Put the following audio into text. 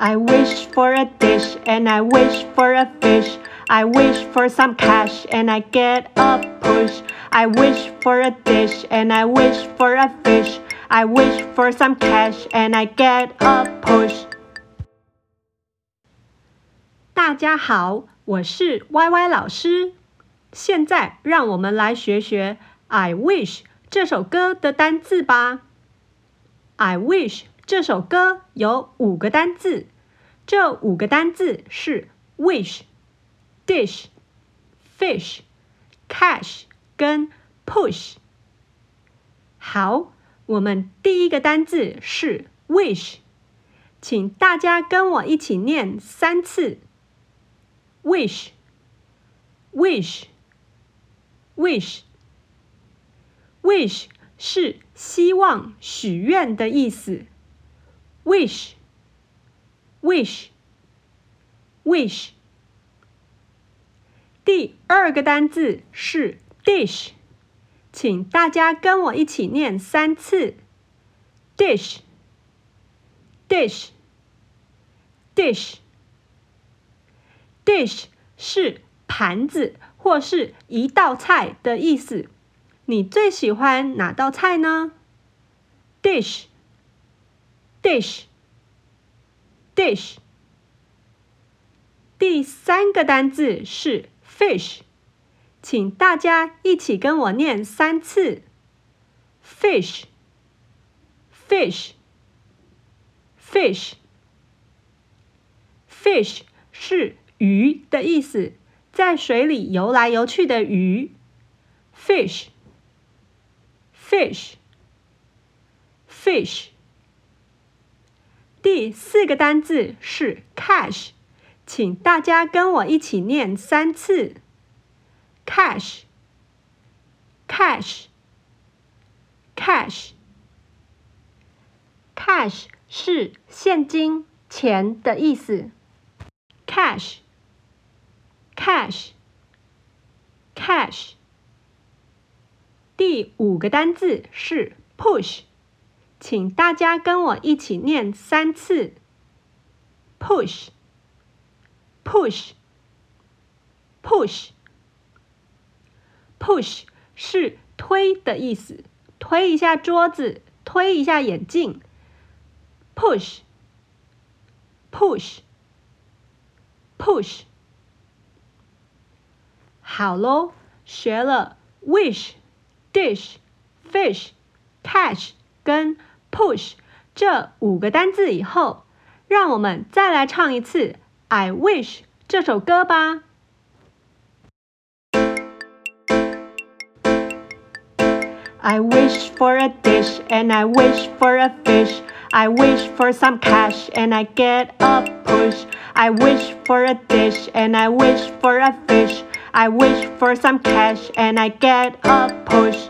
I wish for a dish and I wish for a fish. I wish for some cash and I get a push. I wish for a dish and I wish for a fish. I wish for some cash and I get a push. 大家好，我是 Y Y 老师。现在让我们来学学 I wish 这首歌的单字吧。I wish 这首歌有五个单字。这五个单字是 wish、dish、fish、cash 跟 push。好，我们第一个单字是 wish，请大家跟我一起念三次：wish、wish、wish、wish 是希望、许愿的意思。wish。wish wish 第二个单字是 dish，请大家跟我一起念三次 dish dish dish dish 是盘子或是一道菜的意思。你最喜欢哪道菜呢？dish dish dish。第三个单字是 fish，请大家一起跟我念三次：fish，fish，fish，fish 是鱼的意思，在水里游来游去的鱼。fish，fish，fish。第四个单字是 cash，请大家跟我一起念三次：cash，cash，cash，cash 是现金、钱的意思。cash，cash，cash。第五个单字是 push。请大家跟我一起念三次：push，push，push，push 是推的意思，推一下桌子，推一下眼镜。push，push，push。好喽，学了 wish、dish、fish、cash 跟 push 这五个单字以后，让我们再来唱一次《I Wish》这首歌吧。I wish for a dish and I wish for a fish. I wish for some cash and I get a push. I wish for a dish and I wish for a fish. I wish for some cash and I get a push.